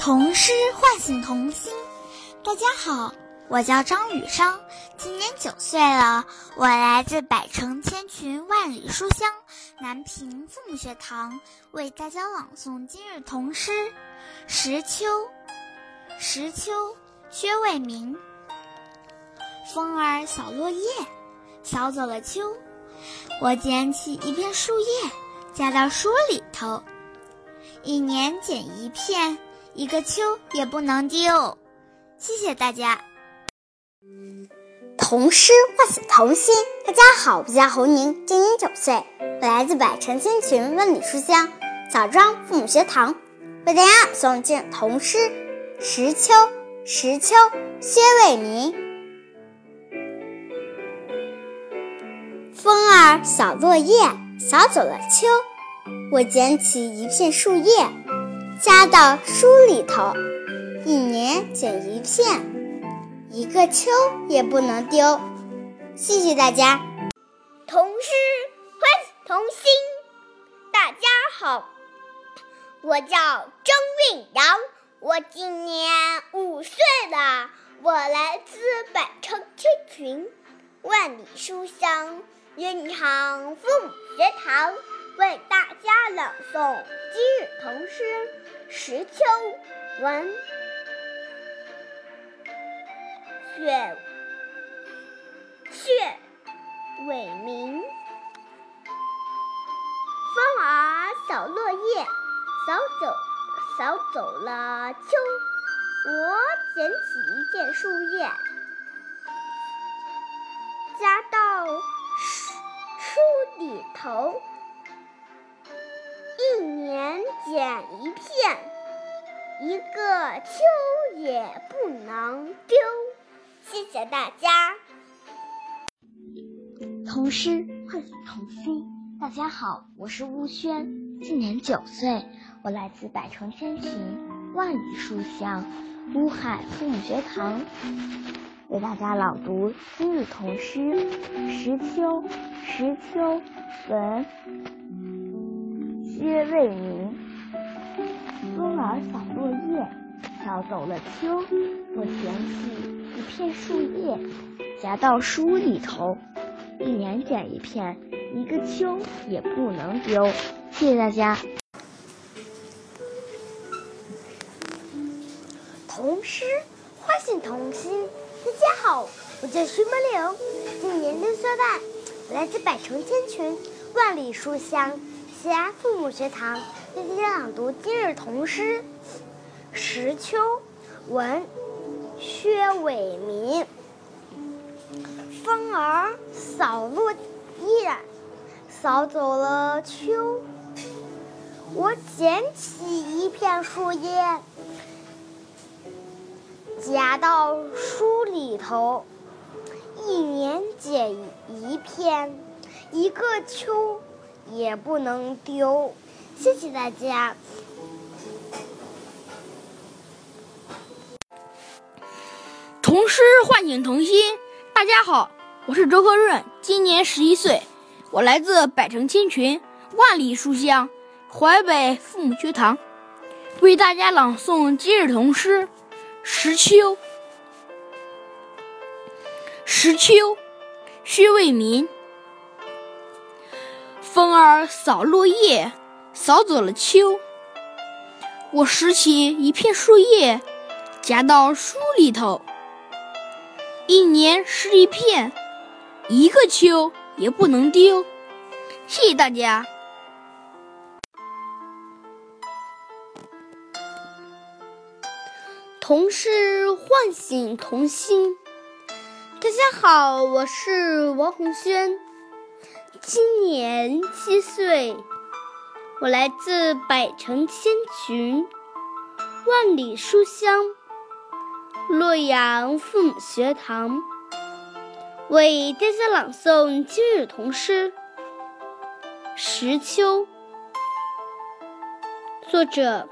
童诗唤醒童心。大家好，我叫张雨商，今年九岁了。我来自百城千群万里书香南平父母学堂，为大家朗诵今日童诗《时秋》。时秋，薛卫民。风儿扫落叶，扫走了秋。我捡起一片树叶，夹到书里头。一年捡一片。一个秋也不能丢，谢谢大家。童诗唤醒童心。大家好，我叫侯宁，今年九岁，我来自百城千群万里书香枣庄父母学堂，为大家诵经童诗《石秋》。石秋，薛卫民。风儿扫落叶，扫走了秋。我捡起一片树叶。夹到书里头，一年剪一片，一个秋也不能丢。谢谢大家。童诗欢童心。大家好，我叫张韵阳，我今年五岁了，我来自百城千群，万里书香云长父母学堂，为大家朗诵今日童诗。时秋，文，雪，雪，伟明。风儿扫落叶，扫走，扫走了秋。我捡起一片树叶，夹到书书里头。年捡一片，一个秋也不能丢。谢谢大家。童诗唤醒童心。大家好，我是乌轩，今年九岁，我来自百城千群万里书香乌海父母学堂，为大家朗读今日童诗《石秋》。石秋，文。薛卫民。风儿扫落叶，扫走了秋。我捡起一片树叶，夹到书里头。一年捡一片，一个秋也不能丢。谢谢大家。童诗唤醒童心。大家好，我叫徐梦玲，今年六岁半，来自百城千群，万里书香。西安父母学堂为大家朗读今日童诗《石秋》，文薛伟民。风儿扫落叶，扫走了秋。我捡起一片树叶，夹到书里头。一年捡一片，一个秋。也不能丢，谢谢大家。童诗唤醒童心，大家好，我是周克润，今年十一岁，我来自百城千群，万里书香淮北父母学堂，为大家朗诵今日童诗《时秋》。时秋，薛为民。风儿扫落叶，扫走了秋。我拾起一片树叶，夹到书里头。一年拾一片，一个秋也不能丢。谢谢大家。童诗唤醒童心。大家好，我是王红轩。今年七岁，我来自百城千群，万里书香洛阳父母学堂，为大家朗诵今日童诗《时秋》，作者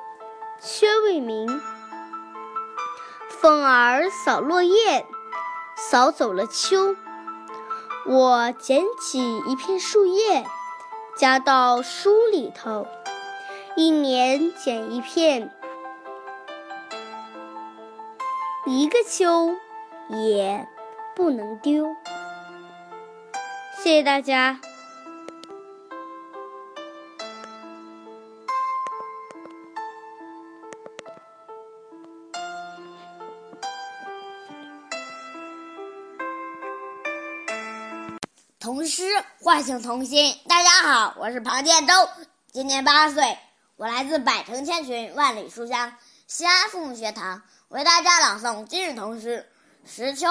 薛卫民。风儿扫落叶，扫走了秋。我捡起一片树叶夹到书里头一年捡一片。一个秋也不能丢。谢谢大家。唤醒童心。大家好，我是庞建洲，今年八岁，我来自百城千群，万里书香西安父母学堂，为大家朗诵今日童诗《石秋》。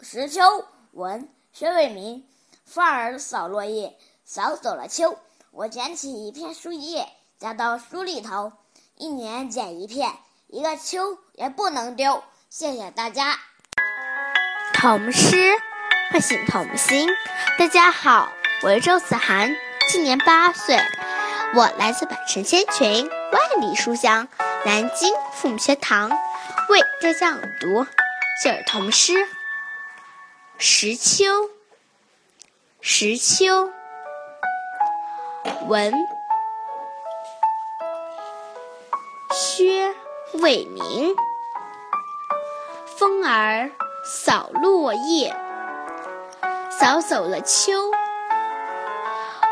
石秋，文薛伟民。风儿扫落叶，扫走了秋。我捡起一片树叶，夹到书里头。一年捡一片，一个秋也不能丢。谢谢大家。童诗唤醒童心。大家好，我是周子涵，今年八岁，我来自百城千群，万里书香南京父母学堂，为大家朗读今日童诗《时秋》。时秋，文薛卫民。风儿扫落叶，扫走了秋。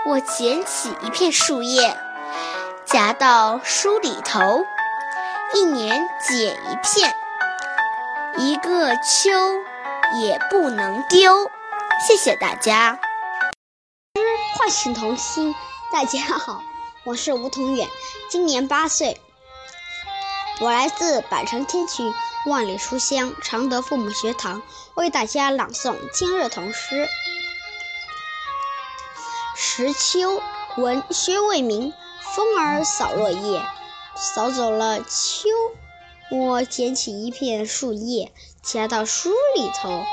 我捡起一片树叶，夹到书里头。一年捡一片，一个秋也不能丢。谢谢大家。唤醒童心，大家好，我是吴同远，今年八岁，我来自百城千群，万里书香常德父母学堂，为大家朗诵今日童诗《时秋》。闻薛卫民。风儿扫落叶，扫走了秋。我捡起一片树叶，夹到书里头。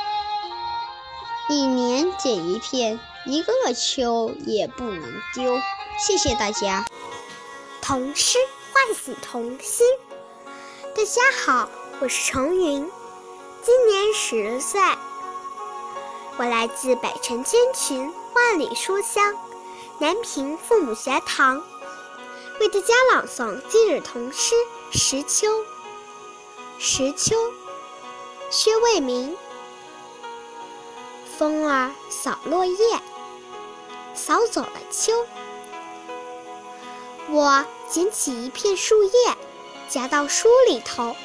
一年捡一片。一个秋也不能丢，谢谢大家。童诗唤醒童心。大家好，我是程云，今年十岁，我来自百城千群，万里书香南平父母学堂，为大家朗诵今日童诗《时秋》。时秋，薛卫民。风儿扫落叶。扫走了秋，我捡起一片树叶，夹到书里头。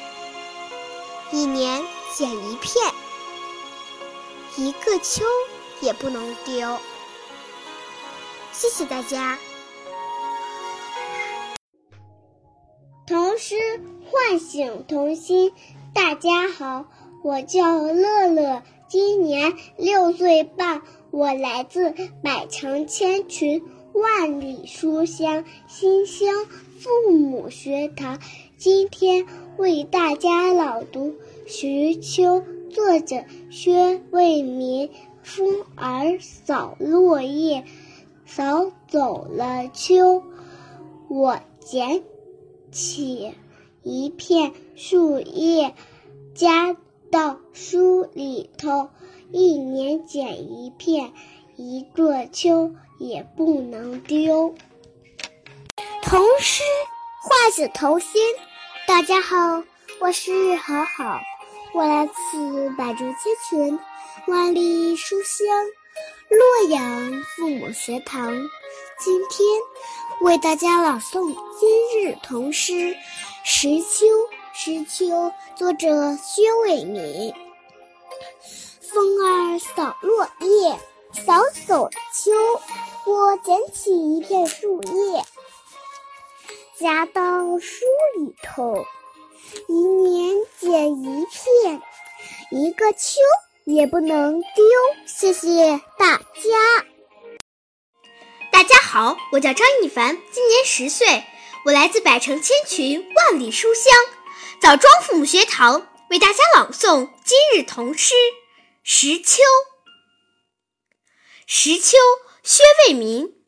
一年捡一片，一个秋也不能丢。谢谢大家。童诗唤醒童心。大家好，我叫乐乐，今年六岁半。我来自百城千群，万里书香馨香父母学堂。今天为大家朗读《徐秋》，作者薛卫民。风儿扫落叶，扫走了秋。我捡起一片树叶，夹到书里头。一年捡一片，一个秋也不能丢。童诗唤醒童心。大家好，我是好好，我来自百竹千群，万里书香洛阳父母学堂。今天为大家朗诵今日童诗《时秋》。时秋，作者薛伟民。风儿扫落叶，扫走秋。我捡起一片树叶，夹到书里头。一年捡一片，一个秋也不能丢。谢谢大家。大家好，我叫张一凡，今年十岁，我来自百城千群，万里书香枣庄父母学堂，为大家朗诵今日童诗。时秋，时秋，薛卫民。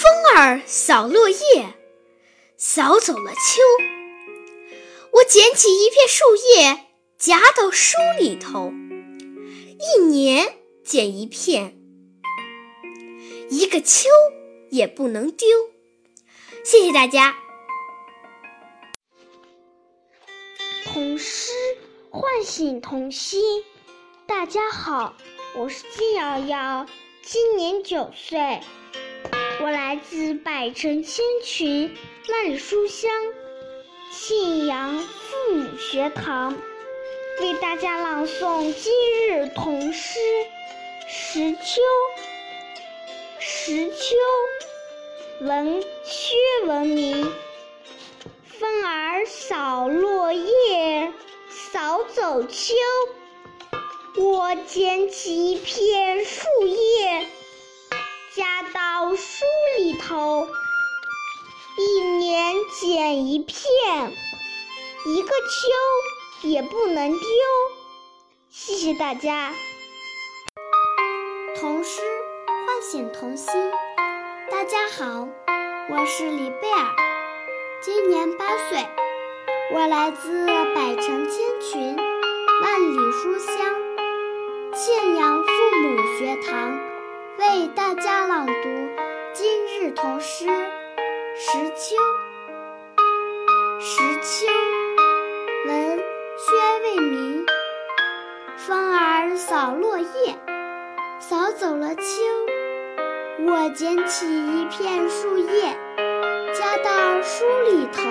风儿扫落叶，扫走了秋。我捡起一片树叶，夹到书里头。一年捡一片，一个秋也不能丢。谢谢大家。童诗唤醒童心。大家好，我是金瑶瑶，今年九岁，我来自百城千群万里书香庆阳父母学堂，为大家朗诵今日童诗《石秋》。石秋，文薛文明。风儿扫落叶，扫走秋。我捡起一片树叶，夹到书里头。一年捡一片，一个秋也不能丢。谢谢大家。童诗唤醒童心。大家好，我是李贝尔，今年八岁，我来自百城千群，万里书香。庆阳父母学堂为大家朗读今日童诗《石秋》。石秋，文薛卫民。风儿扫落叶，扫走了秋。我捡起一片树叶，夹到书里头。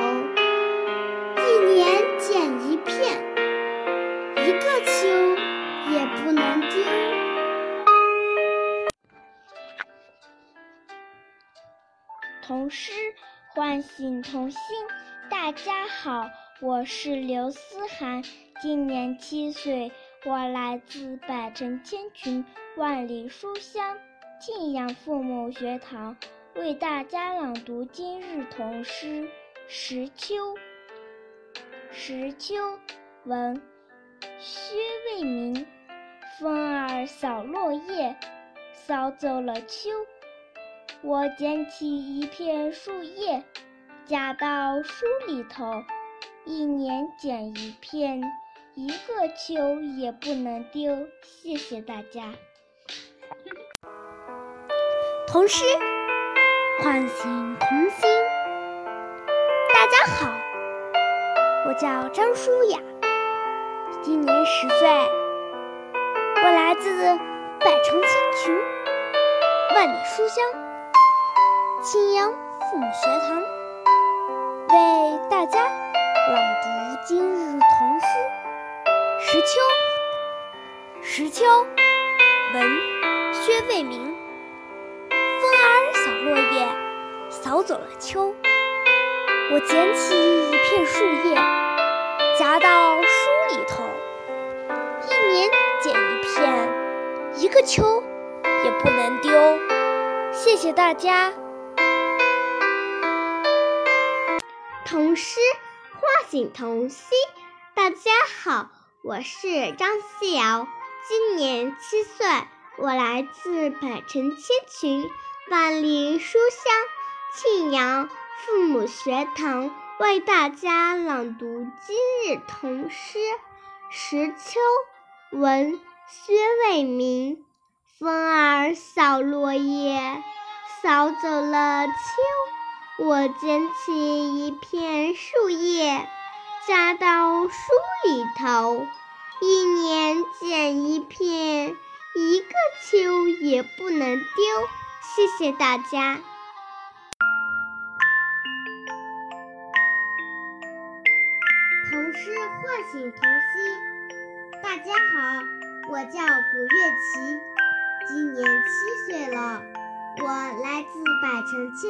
一年捡一片，一个秋。也不能丢。童诗唤醒童心。大家好，我是刘思涵，今年七岁，我来自百城千群，万里书香庆阳父母学堂，为大家朗读今日童诗《石秋》。石秋，文，薛卫民。风儿扫落叶，扫走了秋。我捡起一片树叶，夹到书里头。一年捡一片，一个秋也不能丢。谢谢大家。童诗唤醒童心。大家好，我叫张舒雅，今年十岁。我来自百城千群，万里书香，青阳父母学堂，为大家朗读今日童诗《石秋》。石秋，文薛卫民。风儿扫落叶，扫走了秋。我捡起一片树叶，夹到书里头。一年捡一片，一个秋也不能丢。谢谢大家。童诗唤醒童心。大家好，我是张思瑶，今年七岁，我来自百城千群，万里书香庆阳父母学堂，为大家朗读今日童诗《石秋》。闻薛卫民，风儿扫落叶，扫走了秋。我捡起一片树叶，夹到书里头。一年捡一片，一个秋也不能丢。谢谢大家。童诗唤醒童心。大家好，我叫古月琪，今年七岁了。我来自百城千群，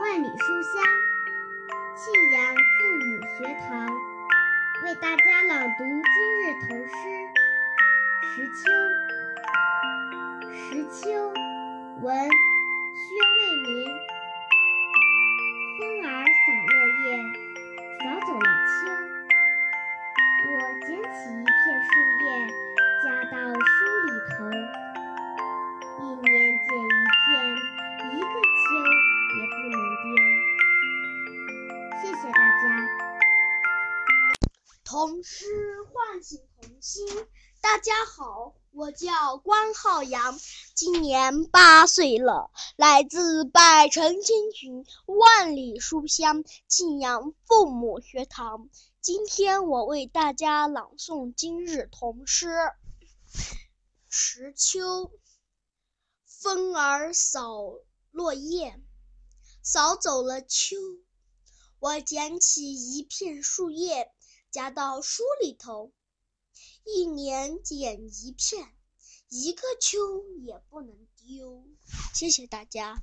万里书香庆阳父母学堂，为大家朗读今日童诗《石秋》。石秋，文，薛卫民。风儿扫落叶，扫走了秋。我捡起一片树叶，夹到书里头。一年捡一天，一个秋也不能丢。谢谢大家。童诗唤醒童心。大家好，我叫关浩洋，今年八岁了，来自百城千群，万里书香庆阳父母学堂。今天我为大家朗诵今日童诗《时秋》。风儿扫落叶，扫走了秋。我捡起一片树叶，夹到书里头。一年捡一片，一个秋也不能丢。谢谢大家。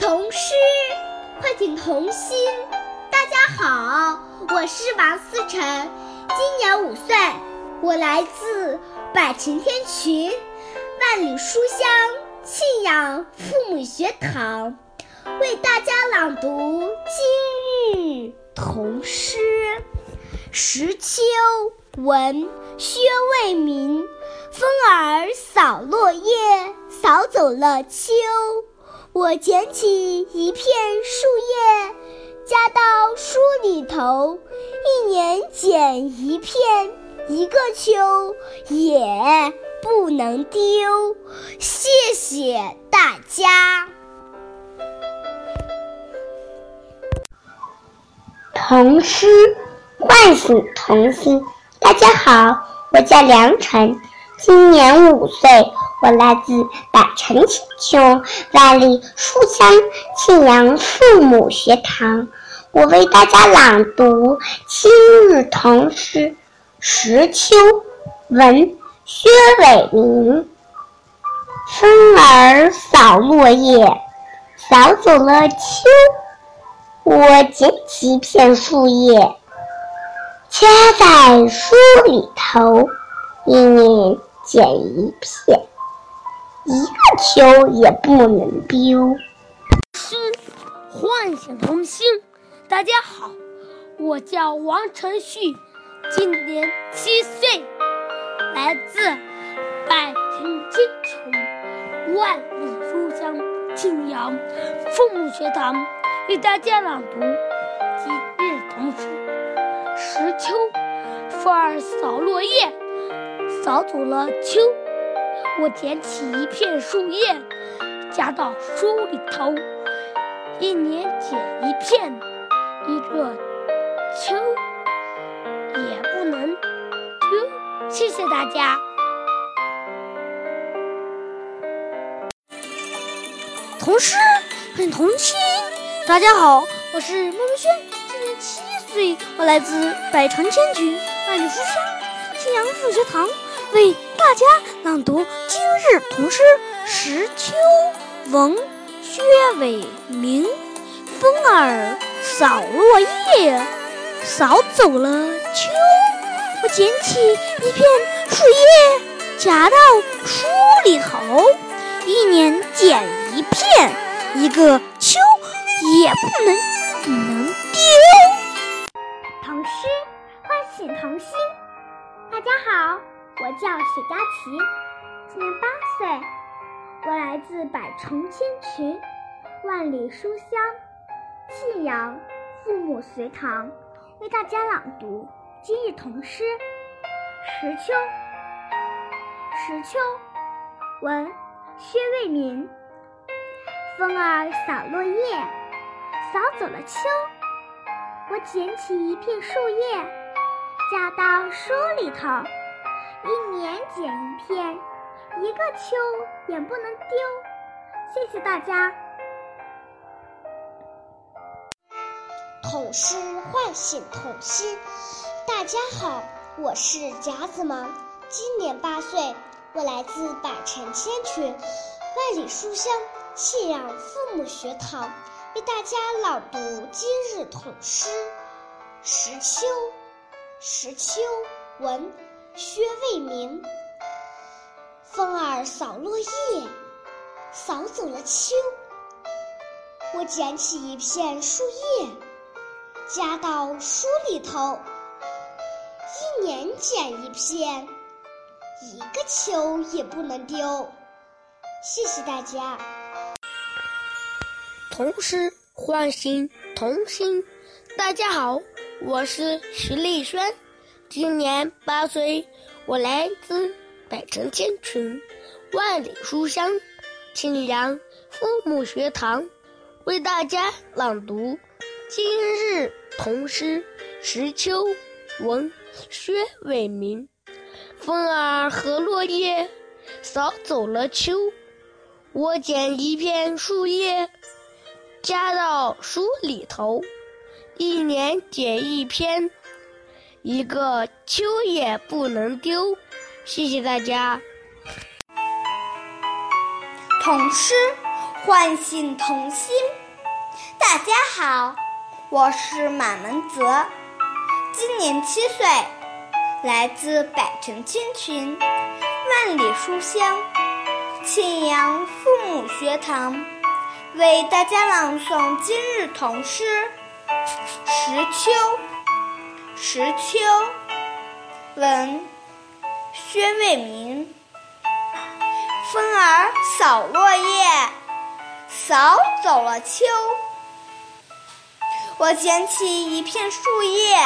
童诗。快请童心，大家好，我是王思成，今年五岁，我来自百城天群，万里书香庆阳父母学堂，为大家朗读今日童诗《时秋》文薛卫民。风儿扫落叶，扫走了秋。我捡起一片树叶，夹到书里头。一年捡一片，一个秋也不能丢。谢谢大家。童诗唤醒童心。大家好，我叫梁晨，今年五岁。我来自百城千秋，万里书香庆阳父母学堂。我为大家朗读今日童诗《时秋》，文薛伟民。风儿扫落叶，扫走了秋。我捡起一片树叶，夹在书里头。一年捡一片。一个球也不能丢。诗唤醒童心。大家好，我叫王晨旭，今年七岁，来自百城千穷，万里书香庆阳父母学堂，为大家朗读今日童诗《时秋》。风儿扫落叶，扫走了秋。我捡起一片树叶，夹到书里头。一年捡一片，一个秋谢谢大家。童诗很童心。大家好，我是孟梦轩，今年七岁，我来自百城千群，万里书香，青阳复学堂。为大家朗读今日童诗《时秋》，文薛伟明。风儿扫落叶，扫走了秋。我捡起一片树叶，夹到书里头。一年捡一片，一个秋也不能不能丢。童诗唤醒童心，大家好。我叫许佳琪，今年八岁，我来自百城千群，万里书香信阳父母随堂，为大家朗读今日童诗《时秋》。时秋，文薛卫民。风儿扫落叶，扫走了秋。我捡起一片树叶，夹到书里头。一年捡一片，一个秋也不能丢。谢谢大家。童诗唤醒童心。大家好，我是贾子芒，今年八岁，我来自百城千群，万里书香信仰父母学堂，为大家朗读今日童诗《时秋》。时秋，文。薛卫民，风儿扫落叶，扫走了秋。我捡起一片树叶，夹到书里头。年捡一片，一个秋也不能丢。谢谢大家。童诗唤醒童心。大家好，我是徐丽轩。今年八岁，我来自百城千群，万里书香，庆阳父母学堂，为大家朗读今日童诗时秋，文薛伟民。风儿和落叶，扫走了秋。我捡一片树叶，夹到书里头。一年捡一篇，一个秋也不能丢。谢谢大家。童诗唤醒童心。大家好。我是马文泽，今年七岁，来自百城千群，万里书香，庆阳父母学堂，为大家朗诵今日童诗《时秋》。时秋，文，薛卫民。风儿扫落叶，扫走了秋。我捡起一片树叶，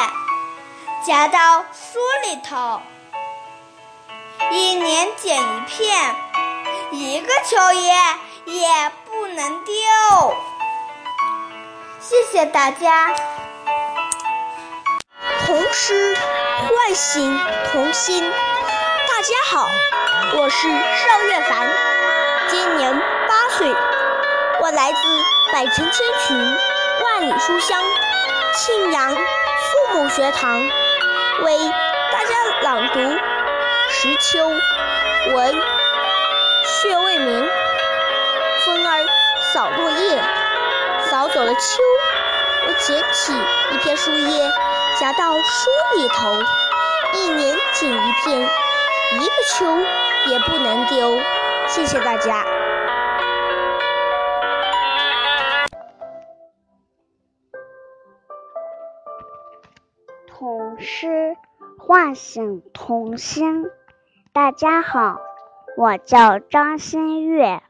夹到书里头。一年捡一片，一个秋叶也不能丢。谢谢大家。童诗唤醒童心。大家好，我是邵月凡，今年八岁，我来自百城千群。万里书香，庆阳父母学堂为大家朗读《石秋》，文薛卫明。风儿扫落叶，扫走了秋。我捡起一片树叶，夹到书里头。一年捡一片，一个秋也不能丢。谢谢大家。唤醒童心。大家好，我叫张新月，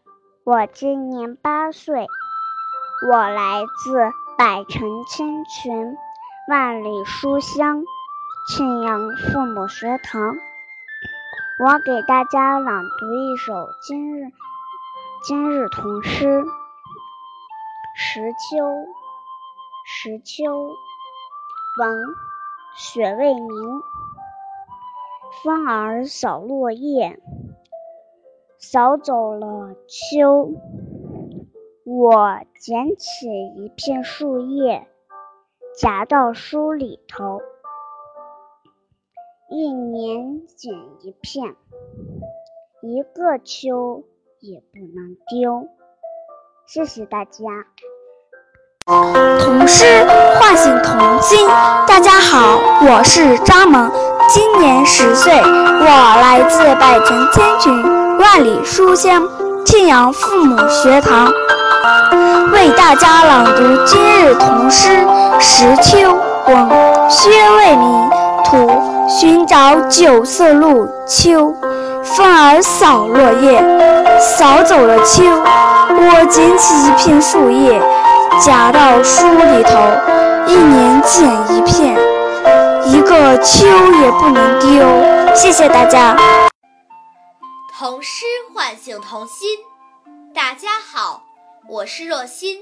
我今年八岁，我来自百城千群，万里书香，庆阳父母学堂。我给大家朗读一首今日今日童诗《时秋》。时秋，王。雪未明，风儿扫落叶，扫走了秋。我捡起一片树叶，夹到书里头。一年捡一片，一个秋也不能丢。谢谢大家。童诗唤醒童心。大家好，我是张萌，今年十岁，我来自百城千群，万里书香，庆阳父母学堂，为大家朗读今日童诗《石秋》。文薛卫民。图寻找九色鹿秋，风儿扫落叶，扫走了秋。我捡起一片树叶。夹到书里头，一年捡一片，一个秋也不能丢。谢谢大家。童诗唤醒童心。大家好，我是若欣，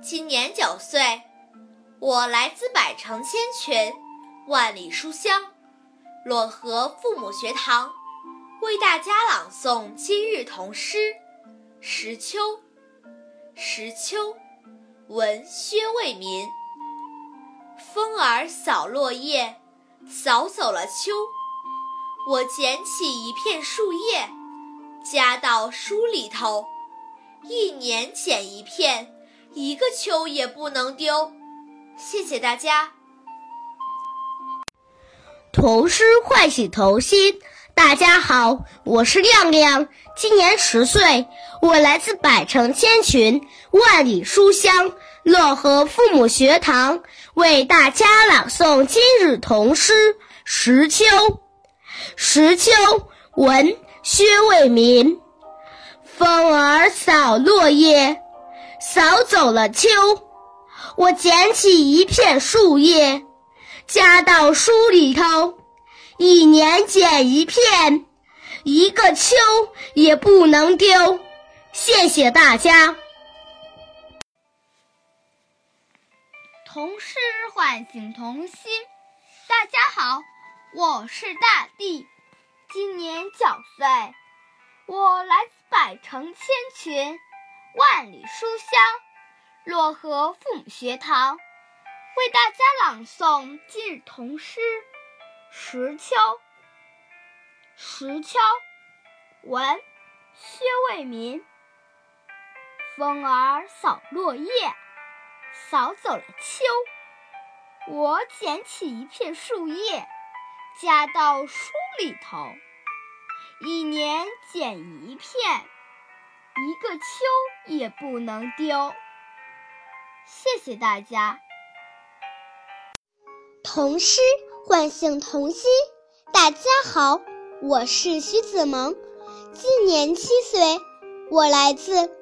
今年九岁，我来自百城千群，万里书香，漯河父母学堂，为大家朗诵今日童诗《时秋》。时秋。闻薛卫民，风儿扫落叶，扫走了秋。我捡起一片树叶，夹到书里头。一年捡一片，一个秋也不能丢。谢谢大家。童诗唤醒童心。大家好，我是亮亮，今年十岁，我来自百城千群，万里书香，漯河父母学堂，为大家朗诵今日童诗《石秋》。石秋，文薛卫民。风儿扫落叶，扫走了秋。我捡起一片树叶，夹到书里头。一年捡一片，一个秋也不能丢。谢谢大家。童诗唤醒童心。大家好，我是大地，今年九岁，我来自百城千群，万里书香漯河父母学堂，为大家朗诵今日童诗《石秋》。石秋，文，薛卫民。风儿扫落叶，扫走了秋。我捡起一片树叶，夹到书里头。一年捡一片，一个秋也不能丢。谢谢大家。童诗唤醒童心。大家好，我是徐子萌，今年七岁，我来自。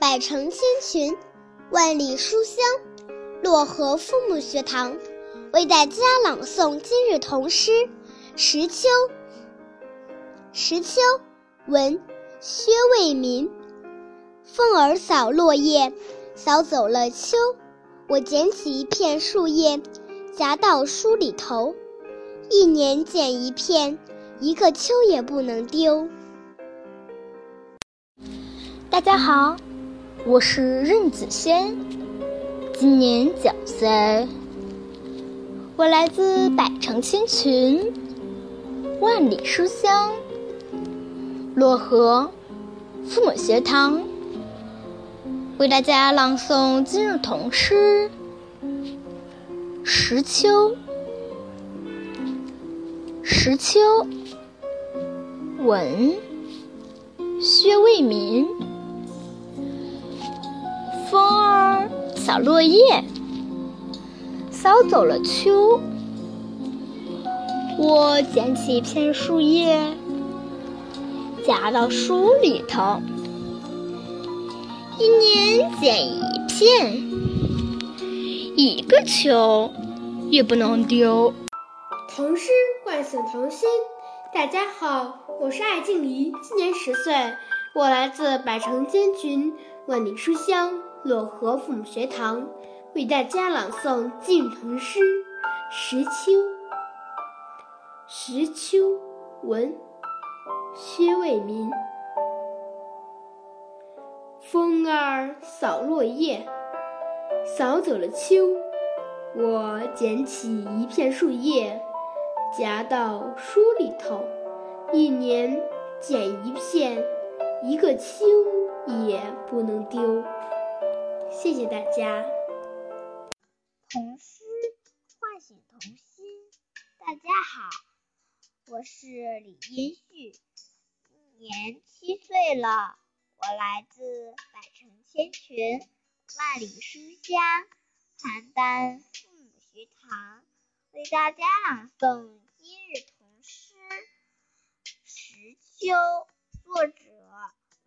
百城千群，万里书香。漯河父母学堂为大家朗诵今日童诗《石秋》。石秋，文，薛卫民。风儿扫落叶，扫走了秋。我捡起一片树叶，夹到书里头。一年捡一片，一个秋也不能丢。大家好。我是任子轩，今年九岁。我来自百城千群，万里书香，漯河父母学堂，为大家朗诵今日童诗《石秋》。石秋，文，薛卫民。风儿扫落叶，扫走了秋。我捡起一片树叶，夹到书里头。一年捡一片，一个秋也不能丢。童诗唤醒童心。大家好，我是艾静怡，今年十岁，我来自百城千群，万里书香。漯河父母学堂为大家朗诵晋童诗《石秋》。石秋，文，薛卫民。风儿扫落叶，扫走了秋。我捡起一片树叶，夹到书里头。一年捡一片，一个秋也不能丢。谢谢大家。童诗唤醒童心。大家好，我是李音旭，今年七岁了。我来自百城千群，万里书香邯郸父母学堂，为大家朗诵今日童诗《石秋》。作者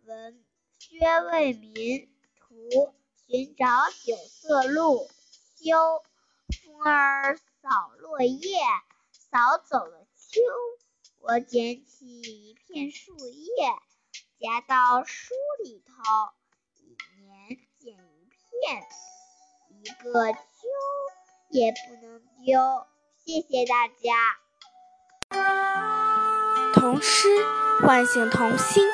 文薛卫民，图。寻找九色鹿，秋风儿扫落叶，扫走了秋。我捡起一片树叶，夹到书里头。一年捡一片，一个秋也不能丢。谢谢大家。童诗唤醒童心。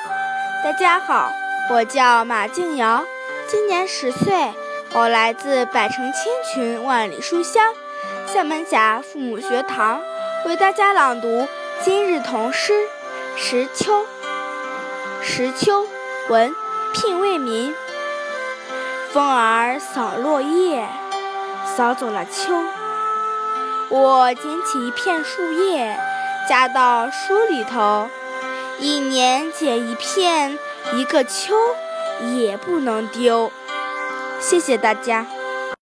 大家好，我叫马静瑶。今年十岁，我来自百城千群万里书香厦门峡父母学堂，为大家朗读今日童诗《石秋》。石秋，文，聘卫民。风儿扫落叶，扫走了秋。我捡起一片树叶，夹到书里头。一年捡一片，一个秋。也不能丢，谢谢大家。